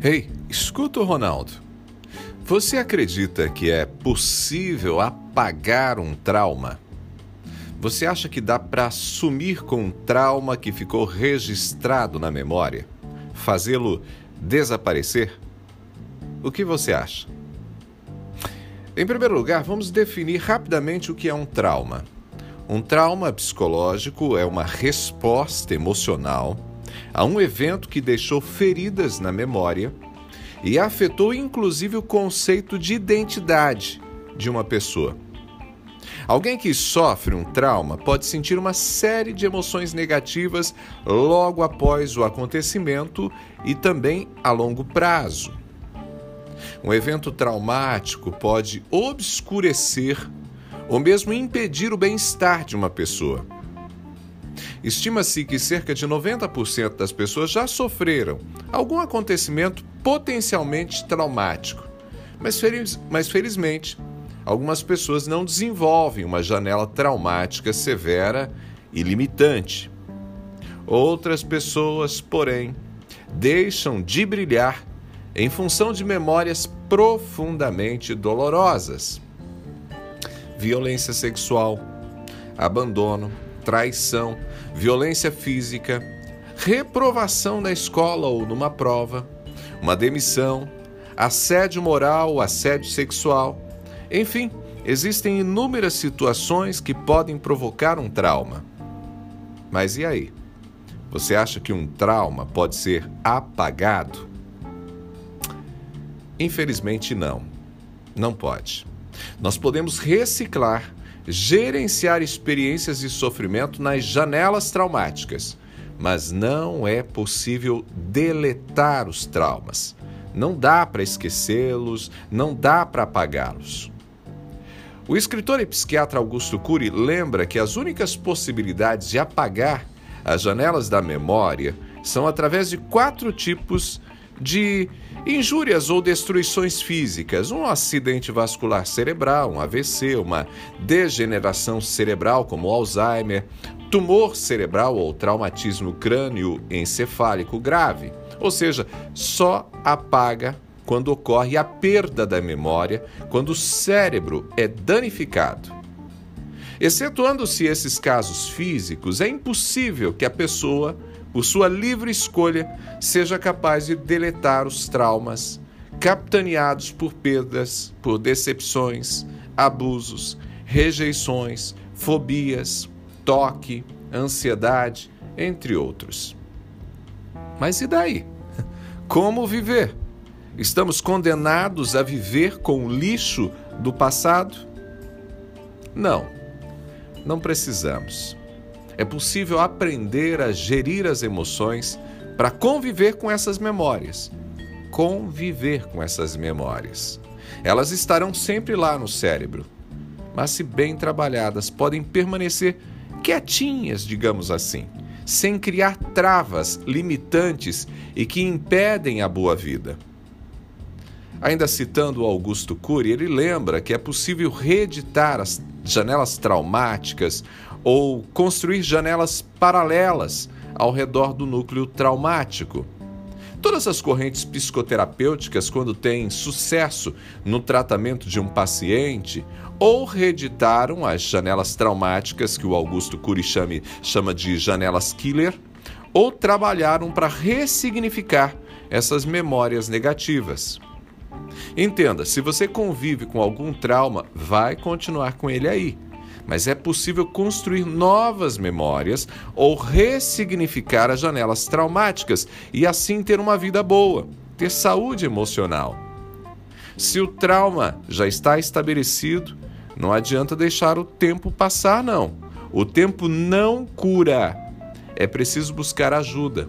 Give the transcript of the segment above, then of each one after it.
Ei, escuta o Ronaldo. Você acredita que é possível apagar um trauma? Você acha que dá para sumir com um trauma que ficou registrado na memória? Fazê-lo desaparecer? O que você acha? Em primeiro lugar, vamos definir rapidamente o que é um trauma. Um trauma psicológico é uma resposta emocional a um evento que deixou feridas na memória e afetou inclusive o conceito de identidade de uma pessoa. Alguém que sofre um trauma pode sentir uma série de emoções negativas logo após o acontecimento e também a longo prazo. Um evento traumático pode obscurecer ou mesmo impedir o bem-estar de uma pessoa. Estima-se que cerca de 90% das pessoas já sofreram algum acontecimento potencialmente traumático, mas, feliz, mas felizmente, algumas pessoas não desenvolvem uma janela traumática severa e limitante. Outras pessoas, porém, deixam de brilhar em função de memórias profundamente dolorosas. Violência sexual, abandono, traição, violência física, reprovação na escola ou numa prova, uma demissão, assédio moral, assédio sexual. Enfim, existem inúmeras situações que podem provocar um trauma. Mas e aí? Você acha que um trauma pode ser apagado? Infelizmente, não. Não pode. Nós podemos reciclar, gerenciar experiências de sofrimento nas janelas traumáticas, mas não é possível deletar os traumas. Não dá para esquecê-los, não dá para apagá-los. O escritor e psiquiatra Augusto Cury lembra que as únicas possibilidades de apagar as janelas da memória são através de quatro tipos de injúrias ou destruições físicas, um acidente vascular cerebral, um AVC, uma degeneração cerebral como Alzheimer, tumor cerebral ou traumatismo crânio-encefálico grave. Ou seja, só apaga quando ocorre a perda da memória, quando o cérebro é danificado. Excetuando-se esses casos físicos, é impossível que a pessoa por sua livre escolha, seja capaz de deletar os traumas capitaneados por perdas, por decepções, abusos, rejeições, fobias, toque, ansiedade, entre outros. Mas e daí? Como viver? Estamos condenados a viver com o lixo do passado? Não, não precisamos é possível aprender a gerir as emoções para conviver com essas memórias. Conviver com essas memórias. Elas estarão sempre lá no cérebro, mas se bem trabalhadas, podem permanecer quietinhas, digamos assim, sem criar travas limitantes e que impedem a boa vida. Ainda citando Augusto Cury, ele lembra que é possível reeditar as janelas traumáticas ou construir janelas paralelas ao redor do núcleo traumático. Todas as correntes psicoterapêuticas, quando têm sucesso no tratamento de um paciente, ou reeditaram as janelas traumáticas, que o Augusto Cury chama de janelas killer, ou trabalharam para ressignificar essas memórias negativas. Entenda, se você convive com algum trauma, vai continuar com ele aí mas é possível construir novas memórias ou ressignificar as janelas traumáticas e assim ter uma vida boa, ter saúde emocional. Se o trauma já está estabelecido, não adianta deixar o tempo passar, não. O tempo não cura. É preciso buscar ajuda.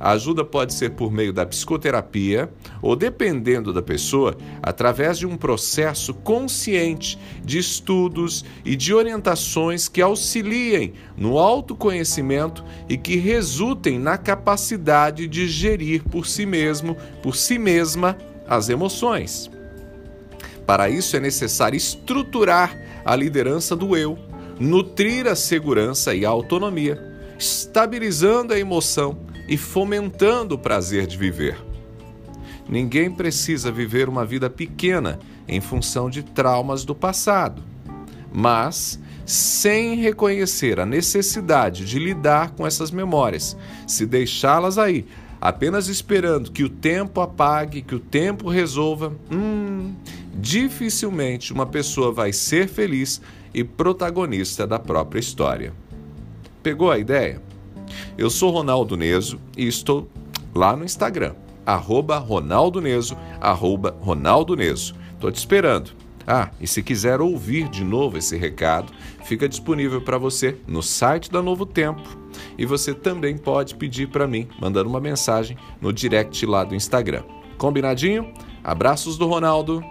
A ajuda pode ser por meio da psicoterapia ou, dependendo da pessoa, através de um processo consciente de estudos e de orientações que auxiliem no autoconhecimento e que resultem na capacidade de gerir por si mesmo, por si mesma, as emoções. Para isso é necessário estruturar a liderança do eu, nutrir a segurança e a autonomia, estabilizando a emoção e fomentando o prazer de viver. Ninguém precisa viver uma vida pequena em função de traumas do passado. Mas, sem reconhecer a necessidade de lidar com essas memórias, se deixá-las aí, apenas esperando que o tempo apague, que o tempo resolva, hum, dificilmente uma pessoa vai ser feliz e protagonista da própria história. Pegou a ideia? Eu sou Ronaldo Neso e estou lá no Instagram, arroba Ronaldo Neso, arroba Ronaldo Neso. Estou te esperando. Ah, e se quiser ouvir de novo esse recado, fica disponível para você no site da Novo Tempo. E você também pode pedir para mim, mandando uma mensagem no direct lá do Instagram. Combinadinho? Abraços do Ronaldo.